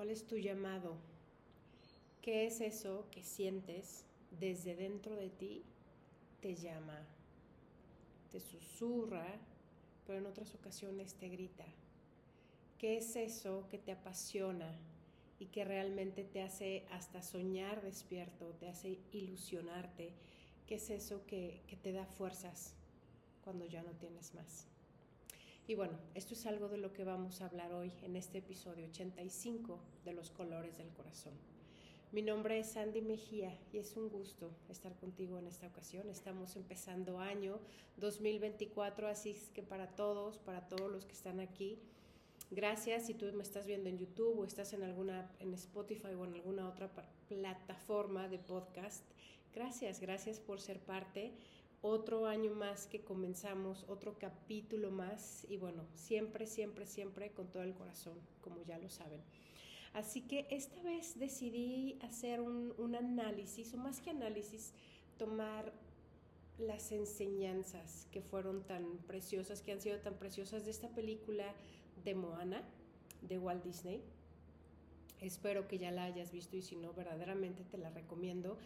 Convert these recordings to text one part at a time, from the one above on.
¿Cuál es tu llamado? ¿Qué es eso que sientes desde dentro de ti? Te llama, te susurra, pero en otras ocasiones te grita. ¿Qué es eso que te apasiona y que realmente te hace hasta soñar despierto, te hace ilusionarte? ¿Qué es eso que, que te da fuerzas cuando ya no tienes más? Y bueno, esto es algo de lo que vamos a hablar hoy en este episodio 85 de los colores del corazón. Mi nombre es Sandy Mejía y es un gusto estar contigo en esta ocasión. Estamos empezando año 2024, así que para todos, para todos los que están aquí, gracias si tú me estás viendo en YouTube o estás en alguna en Spotify o en alguna otra plataforma de podcast. Gracias, gracias por ser parte otro año más que comenzamos, otro capítulo más y bueno, siempre, siempre, siempre con todo el corazón, como ya lo saben. Así que esta vez decidí hacer un, análisis, o más que análisis, tomar las enseñanzas que fueron tan preciosas, que han sido tan preciosas de esta película de Moana, de Walt Disney. Espero que ya la hayas visto y si no, verdaderamente te la recomiendo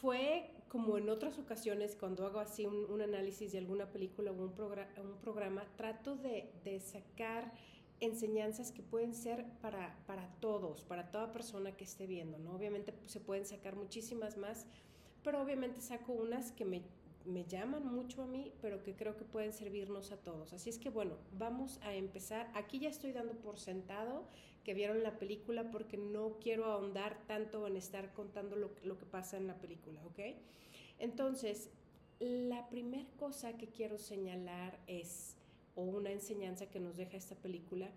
fue como en otras ocasiones cuando hago así un, análisis de alguna película o un, un programa, trato de, sacar enseñanzas que pueden ser para, para, todos, para toda persona que esté viendo, ¿no? Obviamente pues, se pueden sacar muchísimas más, pero obviamente saco unas que me me llaman mucho a mí, pero que creo que pueden servirnos a todos. Así es que bueno, vamos a empezar. Aquí ya estoy dando por sentado que vieron la película porque no quiero ahondar tanto en estar contando lo, que pasa en la película, ¿ok? Entonces, la primera cosa que quiero señalar es, o una enseñanza que nos deja esta película,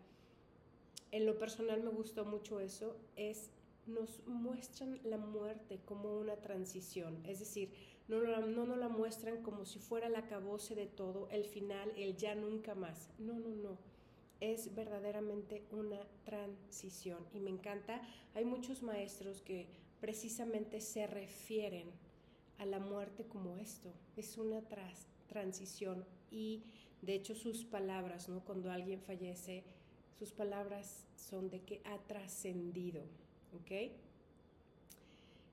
en lo personal me gustó mucho eso, es nos muestran la muerte como una transición, es decir, no, no nos la muestran como si fuera el acabose de todo, el final, el ya nunca más. No, no, no. Es verdaderamente una transición y me encanta. Hay muchos maestros que precisamente se refieren a la muerte como esto, es una transición y de hecho sus palabras, ¿no? Cuando alguien fallece, sus palabras son de que ha trascendido. ¿ok?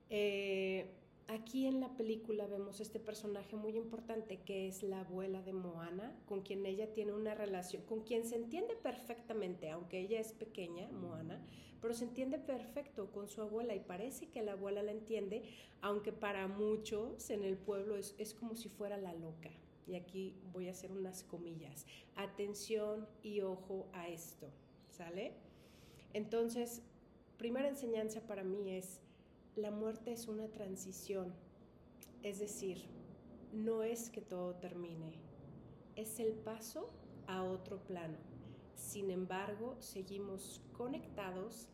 Eh, aquí en la película vemos este personaje muy importante que es la abuela de Moana, con quien ella tiene una relación, con quien se entiende perfectamente, aunque ella es pequeña, Moana, pero se entiende perfecto con su abuela y parece que la abuela la entiende, aunque para muchos en el pueblo es, es como si fuera la loca. Y aquí voy a hacer unas comillas. Atención y ojo a esto, ¿sale? Entonces, primera enseñanza para mí es, la muerte es una transición, es decir, no es que todo termine, es el paso a otro plano. Sin embargo, seguimos conectados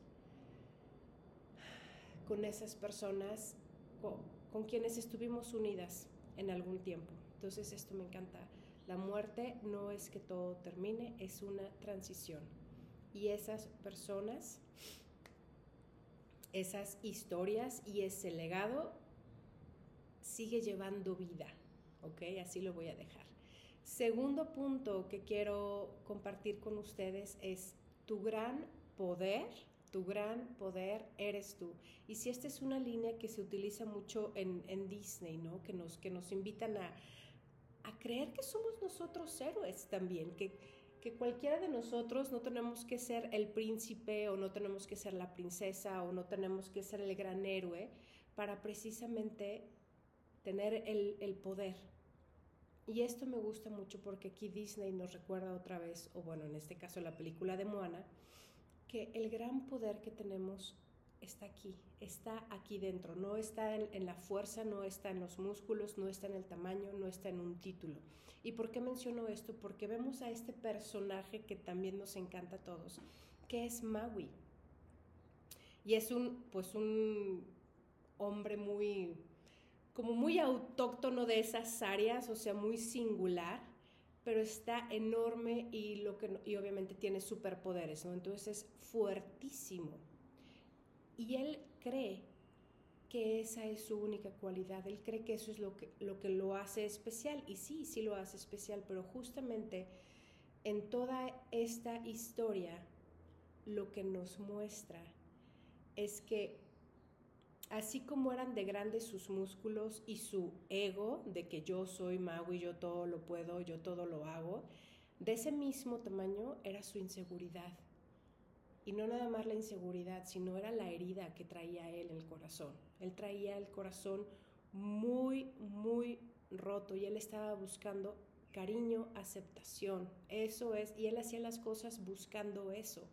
con esas personas con, quienes estuvimos unidas en algún tiempo. Entonces esto me encanta. La muerte no es que todo termine, es una transición. Y esas personas esas historias y ese legado sigue llevando vida, ¿ok? Así lo voy a dejar. Segundo punto que quiero compartir con ustedes es tu gran poder, tu gran poder eres tú. Y si esta es una línea que se utiliza mucho en, en Disney, ¿no? Que nos, que nos invitan a, a creer que somos nosotros héroes también, que que cualquiera de nosotros no tenemos que ser el príncipe o no tenemos que ser la princesa o no tenemos que ser el gran héroe para precisamente tener el, el poder. Y esto me gusta mucho porque aquí Disney nos recuerda otra vez, o bueno, en este caso la película de Moana, que el gran poder que tenemos está aquí, está aquí dentro, no está en, la fuerza, no está en los músculos, no está en el tamaño, no está en un título. ¿Y por qué menciono esto? Porque vemos a este personaje que también nos encanta a todos, que es Maui. Y es un, pues un hombre muy, como muy autóctono de esas áreas, o sea, muy singular, pero está enorme y, lo que, y obviamente tiene superpoderes, ¿no? Entonces es fuertísimo y él cree que esa es su única cualidad, él cree que eso es lo que, lo que lo hace especial, y sí, sí lo hace especial, pero justamente en toda esta historia lo que nos muestra es que así como eran de grandes sus músculos y su ego de que yo soy mago y yo todo lo puedo, yo todo lo hago, de ese mismo tamaño era su inseguridad. Y no nada más la inseguridad, sino era la herida que traía él en el corazón. Él traía el corazón muy, muy roto y él estaba buscando cariño, aceptación. Eso es, y él hacía las cosas buscando eso.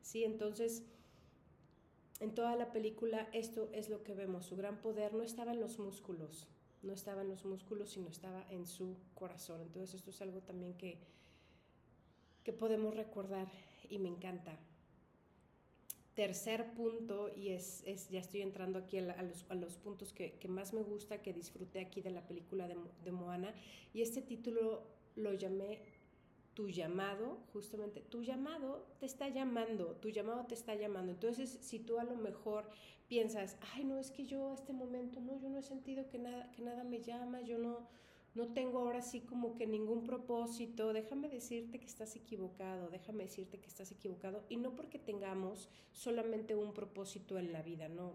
Sí, entonces en toda la película esto es lo que vemos. Su gran poder no estaba en los músculos, no estaba en los músculos, sino estaba en su corazón. Entonces esto es algo también que, que podemos recordar y me encanta. Tercer punto, y es, ya estoy entrando aquí a, los, puntos que, más me gusta, que disfruté aquí de la película de, de Moana, y este título lo llamé tu llamado, justamente, tu llamado te está llamando, tu llamado te está llamando. Entonces, si tú a lo mejor piensas, ay, no, es que yo a este momento, no, yo no he sentido que nada, que nada me llama, yo no, no tengo ahora sí como que ningún propósito, déjame decirte que estás equivocado, déjame decirte que estás equivocado, y no porque tengamos solamente un propósito en la vida, no,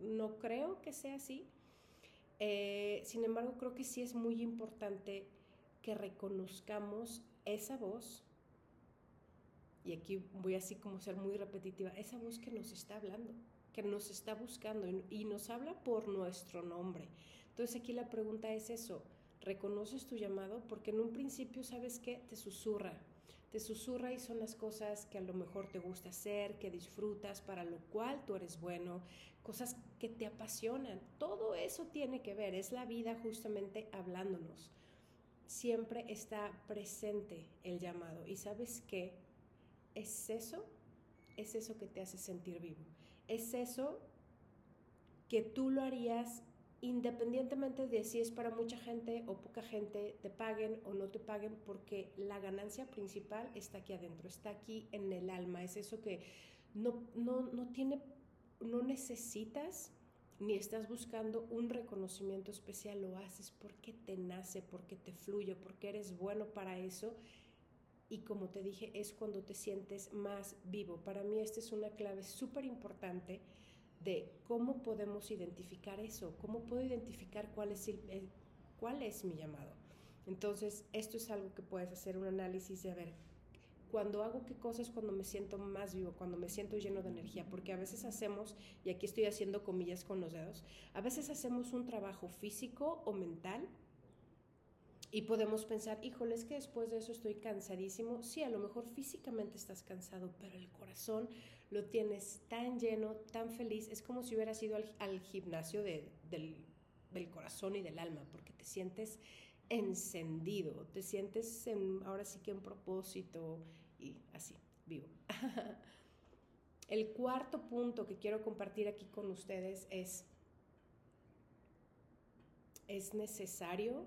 no creo que sea así. Eh, sin embargo, creo que sí es muy importante que reconozcamos esa voz, y aquí voy así como ser muy repetitiva, esa voz que nos está hablando, que nos está buscando y nos habla por nuestro nombre. Entonces aquí la pregunta es eso, ¿reconoces tu llamado? Porque en un principio, ¿sabes qué? Te susurra, te susurra y son las cosas que a lo mejor te gusta hacer, que disfrutas, para lo cual tú eres bueno, cosas que te apasionan. Todo eso tiene que ver, es la vida justamente hablándonos siempre está presente el llamado. ¿Y sabes qué? Es eso, es eso que te hace sentir vivo. Es eso que tú lo harías independientemente de si es para mucha gente o poca gente, te paguen o no te paguen, porque la ganancia principal está aquí adentro, está aquí en el alma. Es eso que no, no, no tiene, no necesitas ni estás buscando un reconocimiento especial, lo haces porque te nace, porque te fluye, porque eres bueno para eso. Y como te dije, es cuando te sientes más vivo. Para mí esta es una clave súper importante de cómo podemos identificar eso, cómo puedo identificar cuál es, cuál es mi llamado. Entonces, esto es algo que puedes hacer un análisis de ver cuando hago qué cosas cuando me siento más vivo, cuando me siento lleno de energía, porque a veces hacemos, y aquí estoy haciendo comillas con los dedos, a veces hacemos un trabajo físico o mental y podemos pensar, híjole, es que después de eso estoy cansadísimo. Sí, a lo mejor físicamente estás cansado, pero el corazón lo tienes tan lleno, tan feliz. Es como si hubieras ido al, gimnasio del, del corazón y del alma, porque te sientes encendido, te sientes en, ahora sí que en propósito y así, vivo. El cuarto punto que quiero compartir aquí con ustedes es, es necesario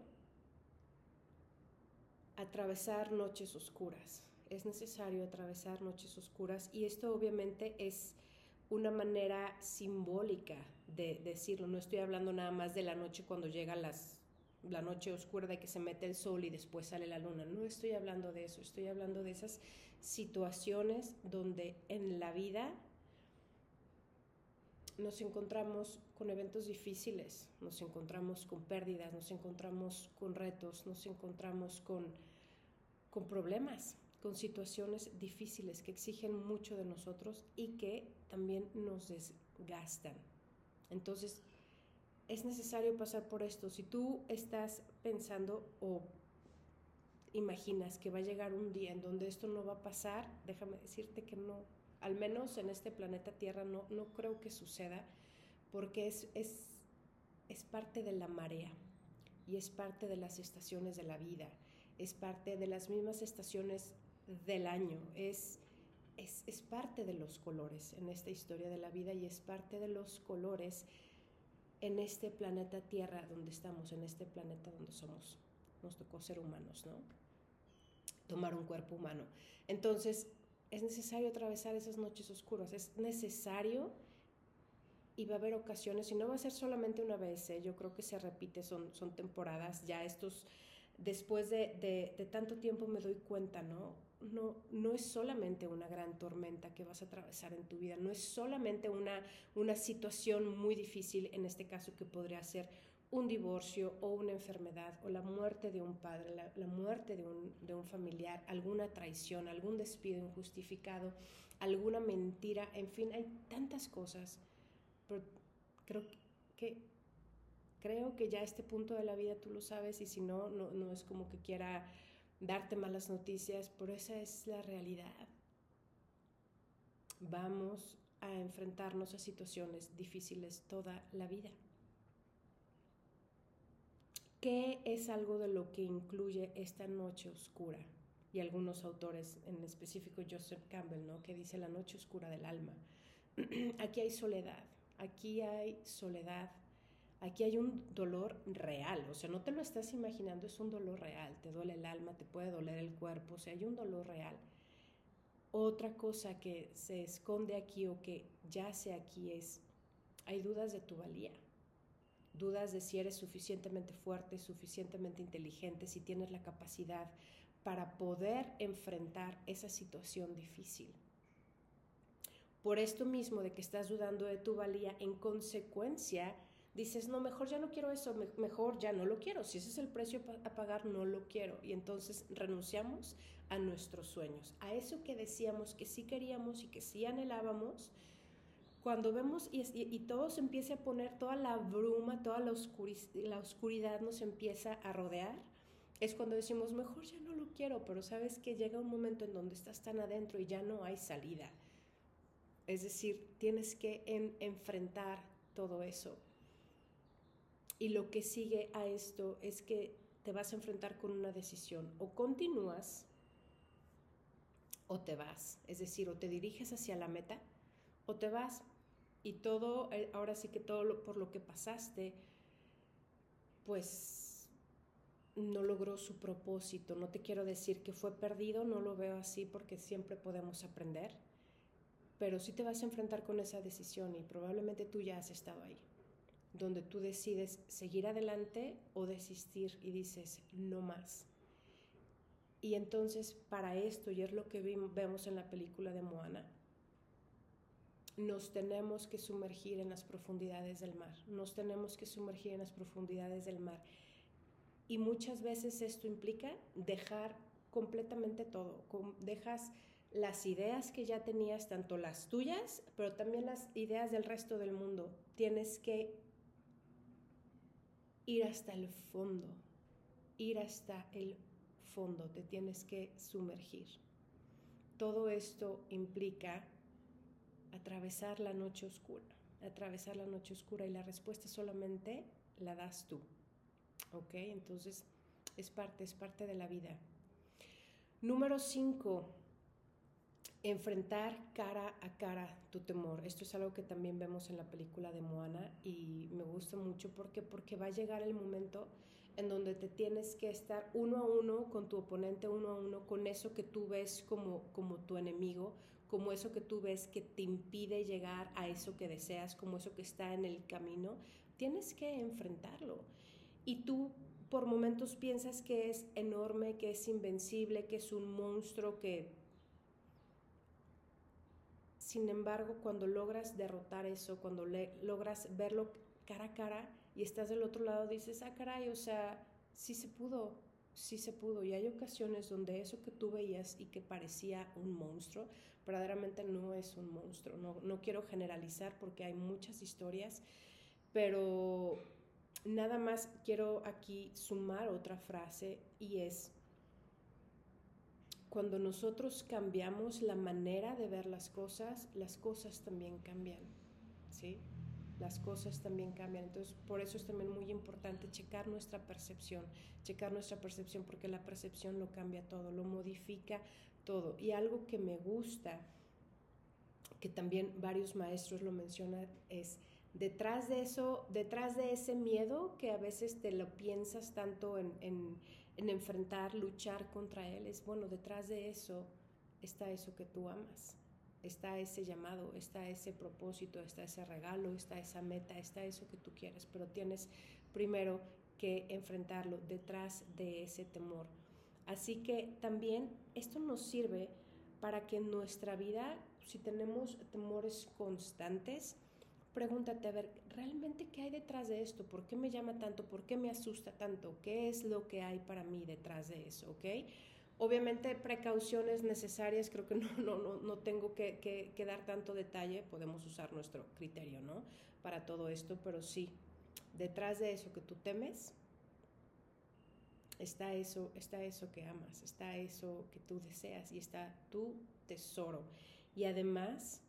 atravesar noches oscuras, es necesario atravesar noches oscuras y esto obviamente es una manera simbólica de decirlo, no estoy hablando nada más de la noche cuando llega las la noche oscura de que se mete el sol y después sale la luna. No estoy hablando de eso, estoy hablando de esas situaciones donde en la vida nos encontramos con eventos difíciles, nos encontramos con pérdidas, nos encontramos con retos, nos encontramos con, con problemas, con situaciones difíciles que exigen mucho de nosotros y que también nos desgastan. Entonces, es necesario pasar por esto. Si tú estás pensando o imaginas que va a llegar un día en donde esto no va a pasar, déjame decirte que no, al menos en este planeta Tierra no, no creo que suceda, porque es, es, es parte de la marea y es parte de las estaciones de la vida, es parte de las mismas estaciones del año, es, es, es parte de los colores en esta historia de la vida y es parte de los colores en este planeta Tierra donde estamos, en este planeta donde somos, nos tocó ser humanos, ¿no? Tomar un cuerpo humano. Entonces, es necesario atravesar esas noches oscuras, es necesario y va a haber ocasiones, y no va a ser solamente una vez, ¿eh? yo creo que se repite, son, son temporadas, ya estos, después de, de, de tanto tiempo me doy cuenta, ¿no? no, no es solamente una gran tormenta que vas a atravesar en tu vida, no es solamente una, una situación muy difícil, en este caso que podría ser un divorcio o una enfermedad o la muerte de un padre, la, muerte de un, de un, familiar, alguna traición, algún despido injustificado, alguna mentira, en fin, hay tantas cosas. Pero creo que, creo que ya a este punto de la vida tú lo sabes y si no, no, no es como que quiera darte malas noticias, pero esa es la realidad. Vamos a enfrentarnos a situaciones difíciles toda la vida. ¿Qué es algo de lo que incluye esta noche oscura? Y algunos autores, en específico Joseph Campbell, ¿no? que dice la noche oscura del alma. aquí hay soledad, aquí hay soledad, aquí hay un dolor real, o sea, no te lo estás imaginando, es un dolor real, te duele el alma, te puede doler el cuerpo, o sea, hay un dolor real. Otra cosa que se esconde aquí o que yace aquí es, hay dudas de tu valía dudas de si eres suficientemente fuerte, suficientemente inteligente, si tienes la capacidad para poder enfrentar esa situación difícil. Por esto mismo de que estás dudando de tu valía, en consecuencia dices, no, mejor ya no quiero eso, mejor ya no lo quiero. Si ese es el precio a pagar, no lo quiero. Y entonces renunciamos a nuestros sueños, a eso que decíamos que sí queríamos y que sí anhelábamos, cuando vemos y, y, todo se empieza a poner, toda la bruma, toda la, la oscuridad nos empieza a rodear, es cuando decimos, mejor ya no lo quiero, pero sabes que llega un momento en donde estás tan adentro y ya no hay salida. Es decir, tienes que enfrentar todo eso. Y lo que sigue a esto es que te vas a enfrentar con una decisión. O continúas o te vas. Es decir, o te diriges hacia la meta o te vas y todo, eh, ahora sí que todo por lo que pasaste, pues no logró su propósito. No te quiero decir que fue perdido, no lo veo así porque siempre podemos aprender, pero sí te vas a enfrentar con esa decisión y probablemente tú ya has estado ahí, donde tú decides seguir adelante o desistir y dices, no más. Y entonces para esto, y es lo que vemos en la película de Moana, nos tenemos que sumergir en las profundidades del mar, nos tenemos que sumergir en las profundidades del mar. Y muchas veces esto implica dejar completamente todo, dejas las ideas que ya tenías, tanto las tuyas, pero también las ideas del resto del mundo. Tienes que ir hasta el fondo, ir hasta el fondo, te tienes que sumergir. Todo esto implica atravesar la noche oscura, atravesar la noche oscura y la respuesta solamente la das tú. ¿Ok? Entonces es parte, es parte de la vida. Número 5, enfrentar cara a cara tu temor. Esto es algo que también vemos en la película de Moana y me gusta mucho porque, porque va a llegar el momento en donde te tienes que estar uno a uno con tu oponente, uno a uno con eso que tú ves como, como tu enemigo, como eso que tú ves que te impide llegar a eso que deseas, como eso que está en el camino, tienes que enfrentarlo. Y tú por momentos piensas que es enorme, que es invencible, que es un monstruo, que... Sin embargo, cuando logras derrotar eso, cuando logras verlo cara a cara y estás del otro lado, dices, ah, caray, o sea, sí se pudo, sí se pudo. Y hay ocasiones donde eso que tú veías y que parecía un monstruo, verdaderamente no es un monstruo. No, no quiero generalizar porque hay muchas historias, pero nada más quiero aquí sumar otra frase y es, cuando nosotros cambiamos la manera de ver las cosas, las cosas también cambian, ¿sí? las cosas también cambian. Entonces, por eso es también muy importante checar nuestra percepción, checar nuestra percepción, porque la percepción lo cambia todo, lo modifica todo. Y algo que me gusta, que también varios maestros lo mencionan, es detrás de eso, detrás de ese miedo que a veces te lo piensas tanto en, en, en enfrentar, luchar contra él, es bueno, detrás de eso está eso que tú amas está ese llamado, está ese propósito, está ese regalo, está esa meta, está eso que tú quieres, pero tienes primero que enfrentarlo detrás de ese temor. Así que también esto nos sirve para que en nuestra vida, si tenemos temores constantes, pregúntate, a ver, ¿realmente qué hay detrás de esto? ¿Por qué me llama tanto? ¿Por qué me asusta tanto? ¿Qué es lo que hay para mí detrás de eso? ¿Ok? Obviamente precauciones necesarias, creo que no, no, no, no tengo que, que, dar tanto detalle, podemos usar nuestro criterio, ¿no? Para todo esto, pero sí, detrás de eso que tú temes, está eso, está eso que amas, está eso que tú deseas y está tu tesoro. Y además,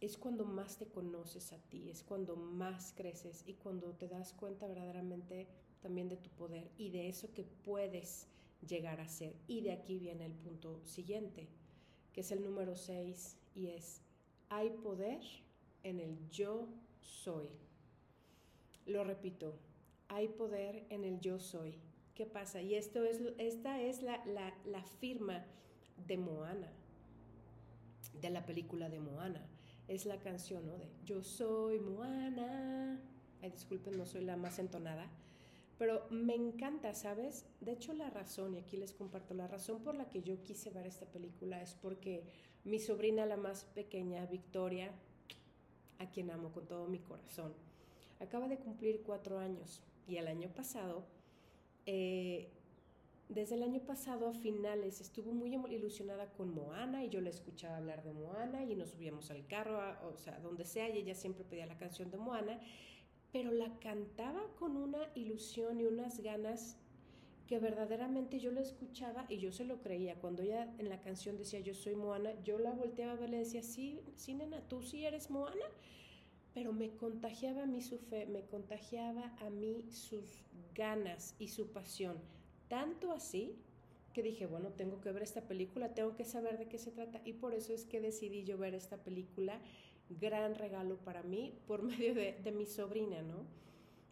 es cuando más te conoces a ti, es cuando más creces y cuando te das cuenta verdaderamente también de tu poder y de eso que puedes llegar a ser. Y de aquí viene el punto siguiente, que es el número 6 y es, hay poder en el yo soy. Lo repito, hay poder en el yo soy. ¿Qué pasa? Y esto es, esta es la, la, la firma de Moana, de la película de Moana. Es la canción, ¿no? De Yo soy Moana. Ay, disculpen, no soy la más entonada. Pero me encanta, ¿sabes? De hecho, la razón, y aquí les comparto, la razón por la que yo quise ver esta película es porque mi sobrina, la más pequeña, Victoria, a quien amo con todo mi corazón, acaba de cumplir cuatro años. Y el año pasado, eh, desde el año pasado a finales, estuvo muy ilusionada con Moana y yo le escuchaba hablar de Moana y nos subíamos al carro, o sea, donde sea, y ella siempre pedía la canción de Moana pero la cantaba con una ilusión y unas ganas que verdaderamente yo la escuchaba y yo se lo creía. Cuando ella en la canción decía yo soy Moana, yo la volteaba a ver y le decía, sí, sí, nena, tú sí eres Moana. Pero me contagiaba a mí su fe, me contagiaba a mí sus ganas y su pasión. Tanto así que dije, bueno, tengo que ver esta película, tengo que saber de qué se trata. Y por eso es que decidí yo ver esta película gran regalo para mí por medio de, mi sobrina, ¿no?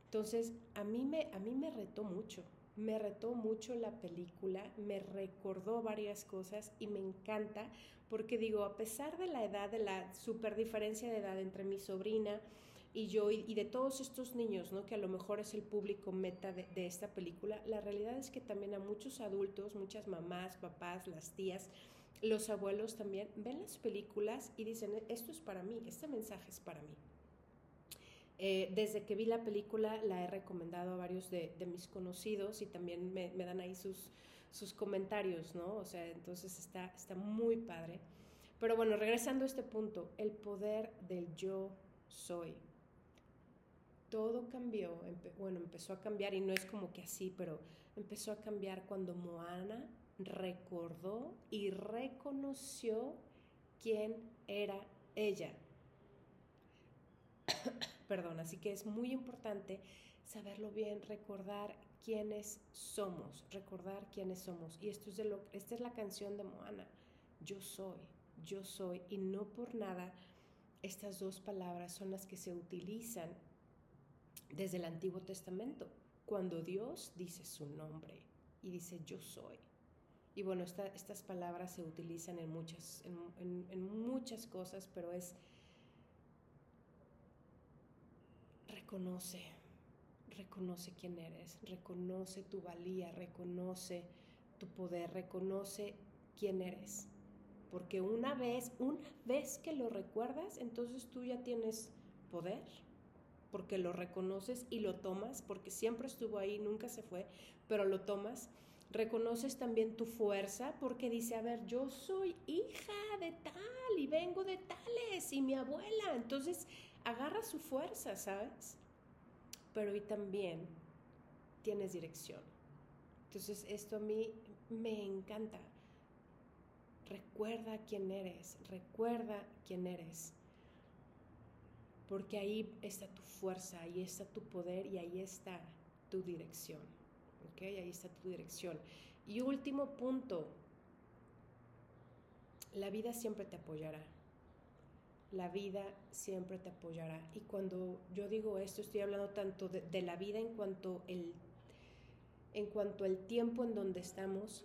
Entonces, a mí, me, a mí me retó mucho, me retó mucho la película, me recordó varias cosas y me encanta porque digo, a pesar de la edad, de la super diferencia de edad entre mi sobrina y yo y, de todos estos niños, ¿no? Que a lo mejor es el público meta de, de esta película, la realidad es que también a muchos adultos, muchas mamás, papás, las tías, los abuelos también ven las películas y dicen, esto es para mí, este mensaje es para mí. Eh, desde que vi la película la he recomendado a varios de, de mis conocidos y también me, me, dan ahí sus, sus comentarios, ¿no? O sea, entonces está, está muy padre. Pero bueno, regresando a este punto, el poder del yo soy. Todo cambió, empe bueno, empezó a cambiar y no es como que así, pero empezó a cambiar cuando Moana recordó y reconoció quién era ella. Perdón, así que es muy importante saberlo bien, recordar quiénes somos, recordar quiénes somos. Y esto es de lo, esta es la canción de Moana. Yo soy, yo soy. Y no por nada estas dos palabras son las que se utilizan desde el Antiguo Testamento, cuando Dios dice su nombre y dice yo soy. Y bueno, esta, estas palabras se utilizan en muchas, en muchas cosas, pero es reconoce, reconoce quién eres, reconoce tu valía, reconoce tu poder, reconoce quién eres. Porque una vez, una vez que lo recuerdas, entonces tú ya tienes poder, porque lo reconoces y lo tomas, porque siempre estuvo ahí, nunca se fue, pero lo tomas reconoces también tu fuerza porque dice, a ver, yo soy hija de tal y vengo de tales y mi abuela. Entonces agarra su fuerza, ¿sabes? Pero y también tienes dirección. Entonces esto a mí me encanta. Recuerda quién eres, recuerda quién eres. Porque ahí está tu fuerza, ahí está tu poder y ahí está tu dirección. ¿ok? Ahí está tu dirección. Y último punto, la vida siempre te apoyará. La vida siempre te apoyará. Y cuando yo digo esto, estoy hablando tanto de, la vida en cuanto el en cuanto al tiempo en donde estamos,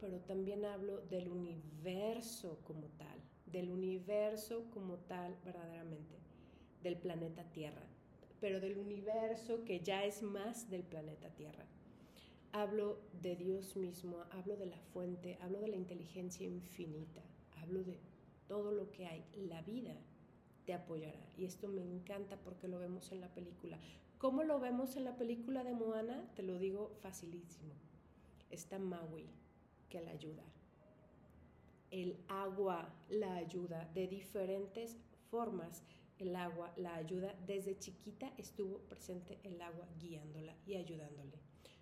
pero también hablo del universo como tal, del universo como tal verdaderamente, del planeta Tierra. pero del universo que ya es más del planeta Tierra. Hablo de Dios mismo, hablo de la fuente, hablo de la inteligencia infinita, hablo de todo lo que hay. La vida te apoyará. Y esto me encanta porque lo vemos en la película. ¿Cómo lo vemos en la película de Moana? Te lo digo facilísimo. Está Maui, que la ayuda. El agua la ayuda de diferentes formas. El agua la ayuda. Desde chiquita estuvo presente el agua guiándola y ayudándole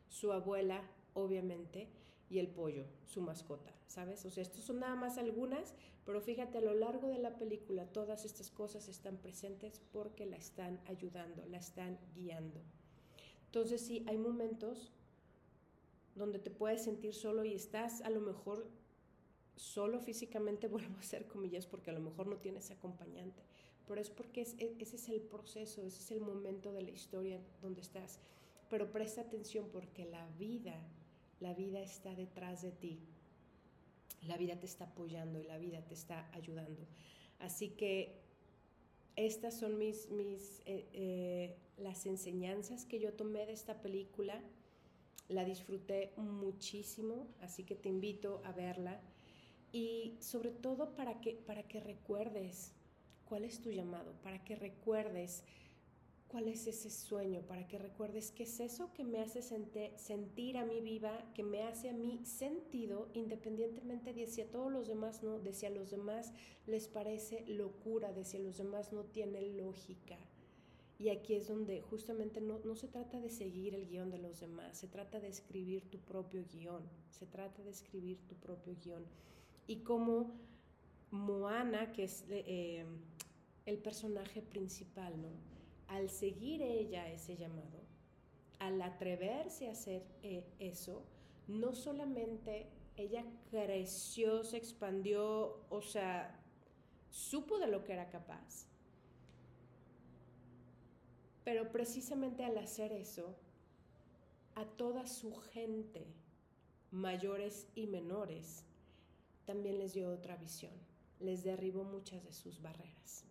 su abuela, obviamente, y el pollo, su mascota, ¿sabes? O sea, estos son nada más algunas, pero fíjate, a lo largo de la película todas estas cosas están presentes porque la están ayudando, la están guiando. Entonces sí, hay momentos donde te puedes sentir solo y estás a lo mejor solo físicamente, vuelvo a hacer comillas, porque a lo mejor no tienes acompañante, pero es porque e, ese es el proceso, ese es el momento de la historia donde estás pero presta atención porque la vida, la vida está detrás de ti. La vida te está apoyando y la vida te está ayudando. Así que estas son mis, mis eh, eh, las enseñanzas que yo tomé de esta película. La disfruté muchísimo, así que te invito a verla. Y sobre todo para que, para que recuerdes cuál es tu llamado, para que recuerdes cuál es ese sueño, para que recuerdes qué es eso que me hace sentir a mí viva, que me hace a mí sentido, independientemente de si a todos los demás no, de si a los demás les parece locura, de si a los demás no tiene lógica. Y aquí es donde justamente no, no se trata de seguir el guion de los demás, se trata de escribir tu propio guion, se trata de escribir tu propio guion. Y como Moana, que es eh, el personaje principal, ¿no? Al seguir ella ese llamado, al atreverse a hacer eh, eso, no solamente ella creció, se expandió, o sea, supo de lo que era capaz, pero precisamente al hacer eso, a toda su gente, mayores y menores, también les dio otra visión, les derribó muchas de sus barreras.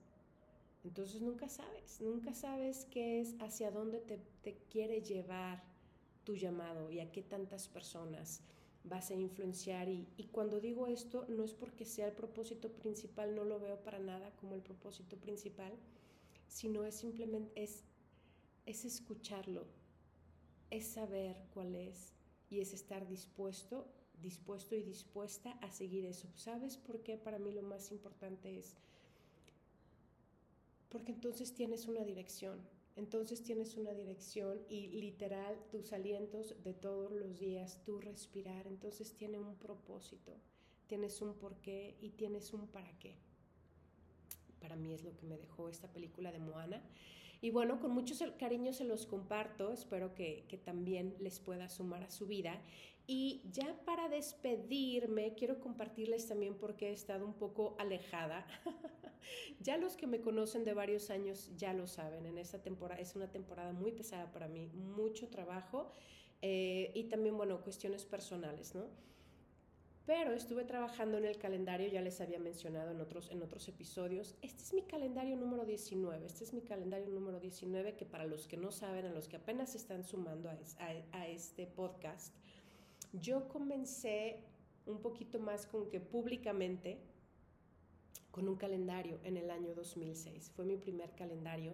Entonces nunca sabes, nunca sabes qué es, hacia dónde te, quiere llevar tu llamado y a qué tantas personas vas a influenciar. Y, cuando digo esto, no es porque sea el propósito principal, no lo veo para nada como el propósito principal, sino es simplemente, es, es escucharlo, es saber cuál es y es estar dispuesto, dispuesto y dispuesta a seguir eso. ¿Sabes por qué? Para mí lo más importante es porque entonces tienes una dirección, entonces tienes una dirección y literal tus alientos de todos los días, tu respirar, entonces tiene un propósito, tienes un porqué y tienes un para qué. Para mí es lo que me dejó esta película de Moana. Y bueno, con mucho cariño se los comparto, espero que, que también les pueda sumar a su vida. Y ya para despedirme, quiero compartirles también porque he estado un poco alejada. ya los que me conocen de varios años ya lo saben, en esta temporada es una temporada muy pesada para mí, mucho trabajo eh, y también, bueno, cuestiones personales, ¿no? Pero estuve trabajando en el calendario, ya les había mencionado en otros, en otros episodios. Este es mi calendario número 19, este es mi calendario número 19 que para los que no saben, a los que apenas están sumando a, a este podcast, yo comencé un poquito más como que públicamente con un calendario en el año 2006. Fue mi primer calendario.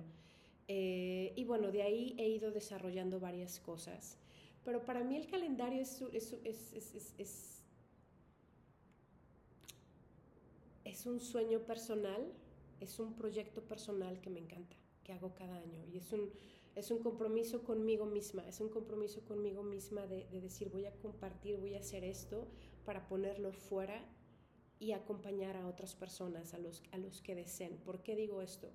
Eh, y bueno, de ahí he ido desarrollando varias cosas. Pero para mí el calendario es, es, es, es, es un sueño personal, es un proyecto personal que me encanta, que hago cada año. Y es un, es un compromiso conmigo misma, es un compromiso conmigo misma de, decir voy a compartir, voy a hacer esto para ponerlo fuera y acompañar a otras personas, a los, a los que deseen. ¿Por qué digo esto?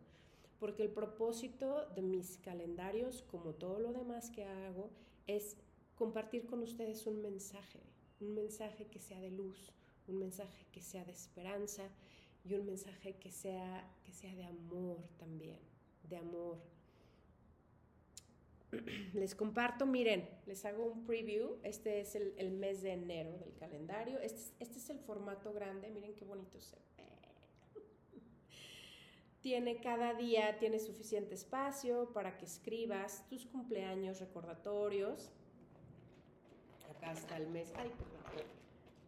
Porque el propósito de mis calendarios, como todo lo demás que hago, es compartir con ustedes un mensaje, un mensaje que sea de luz, un mensaje que sea de esperanza y un mensaje que sea, que sea de amor también, de amor, les comparto, miren, les hago un preview. Este es el, mes de enero del calendario. Este, este, es el formato grande, miren qué bonito se ve. tiene cada día, tiene suficiente espacio para que escribas tus cumpleaños recordatorios. Acá está el mes, ay,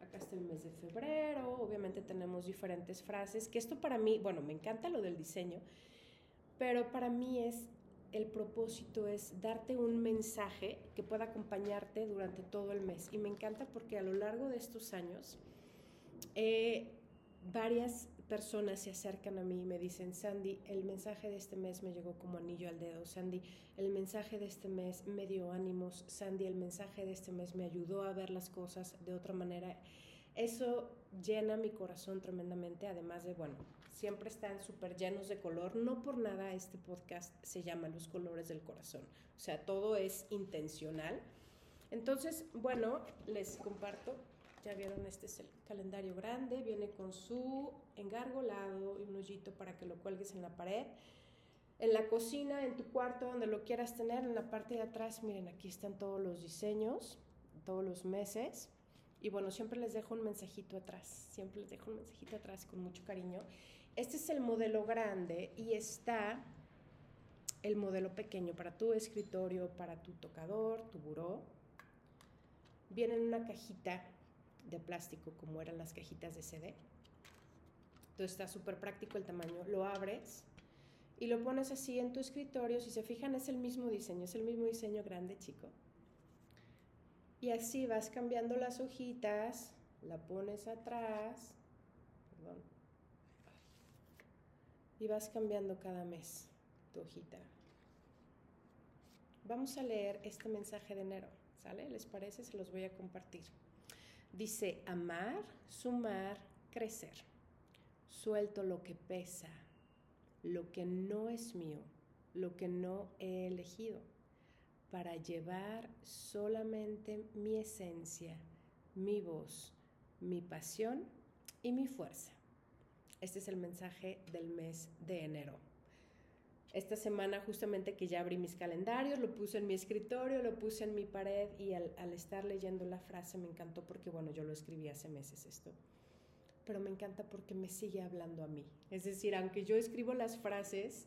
acá está el mes de febrero, obviamente tenemos diferentes frases, que esto para mí, bueno, me encanta lo del diseño, pero para mí es el propósito es darte un mensaje que pueda acompañarte durante todo el mes. Y me encanta porque a lo largo de estos años, eh, varias personas se acercan a mí y me dicen, Sandy, el mensaje de este mes me llegó como anillo al dedo, Sandy, el mensaje de este mes me dio ánimos, Sandy, el mensaje de este mes me ayudó a ver las cosas de otra manera. Eso llena mi corazón tremendamente, además de, bueno, siempre están súper llenos de color. No por nada este podcast se llama Los colores del corazón. O sea, todo es intencional. Entonces, bueno, les comparto ya vieron, este es el calendario grande, viene con su engargolado y un hoyito para que lo cuelgues en la pared. En la cocina, en tu cuarto, donde lo quieras tener, en la parte de atrás, miren, aquí están todos los diseños, todos los meses. Y bueno, siempre les dejo un mensajito atrás, siempre les dejo un mensajito atrás con mucho cariño. Este es el modelo grande y está el modelo pequeño para tu escritorio, para tu tocador, tu buró. Viene en una cajita de plástico como eran las cajitas de CD. Entonces está súper práctico el tamaño. Lo abres y lo pones así en tu escritorio. Si se fijan es el mismo diseño, es el mismo diseño grande, chico. Y así vas cambiando las hojitas, la pones atrás, perdón, y vas cambiando cada mes tu hojita. Vamos a leer este mensaje de enero, ¿sale? ¿Les parece? Se los voy a compartir. Dice, amar, sumar, crecer. Suelto lo que pesa, lo que no es mío, lo que no he elegido, para llevar solamente mi esencia, mi voz, mi pasión y mi fuerza. Este es el mensaje del mes de enero esta semana justamente que ya abrí mis calendarios, lo puse en mi escritorio, lo puse en mi pared y al, estar leyendo la frase me encantó porque, bueno, yo lo escribí hace meses esto, pero me encanta porque me sigue hablando a mí. Es decir, aunque yo escribo las frases,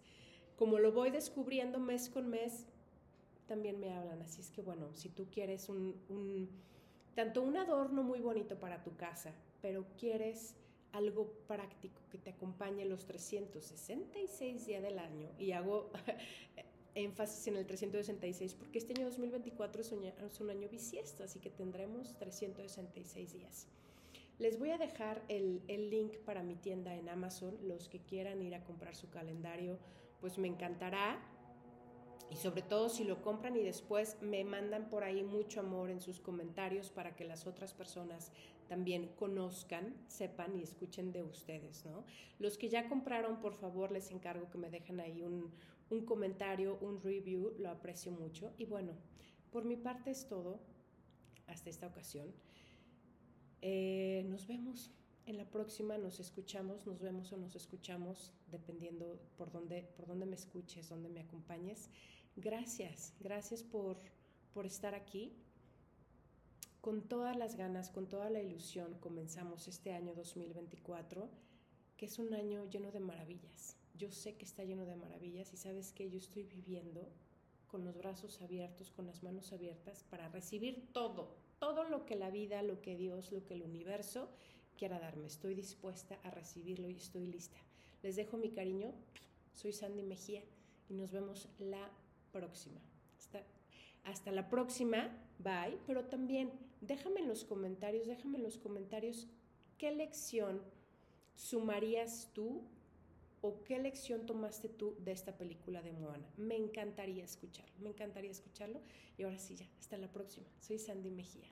como lo voy descubriendo mes con mes, también me hablan. Así es que, bueno, si tú quieres tanto un adorno muy bonito para tu casa, pero quieres algo práctico que te acompañe los 366 días del año. Y hago énfasis en el 366 porque este año 2024 es un, año bisiesto, así que tendremos 366 días. Les voy a dejar el, el, link para mi tienda en Amazon. Los que quieran ir a comprar su calendario, pues me encantará. Y sobre todo si lo compran y después me mandan por ahí mucho amor en sus comentarios para que las otras personas también conozcan, sepan y escuchen de ustedes, ¿no? Los que ya compraron, por favor, les encargo que me dejen ahí un, comentario, un review, lo aprecio mucho. Y bueno, por mi parte es todo hasta esta ocasión. Eh, nos vemos en la próxima, nos escuchamos, nos vemos o nos escuchamos, dependiendo por dónde, por dónde me escuches, dónde me acompañes. Gracias, gracias por, por estar aquí. Con todas las ganas, con toda la ilusión, comenzamos este año 2024, que es un año lleno de maravillas. Yo sé que está lleno de maravillas y sabes que yo estoy viviendo con los brazos abiertos, con las manos abiertas para recibir todo, todo lo que la vida, lo que Dios, lo que el universo quiera darme. Estoy dispuesta a recibirlo y estoy lista. Les dejo mi cariño. Soy Sandy Mejía y nos vemos la próxima. Hasta, hasta la próxima. Bye. Pero también déjame en los comentarios, déjame en los comentarios qué lección sumarías tú o qué lección tomaste tú de esta película de Moana. Me encantaría escucharlo, me encantaría escucharlo. Y ahora sí, ya, hasta la próxima. Soy Sandy Mejía.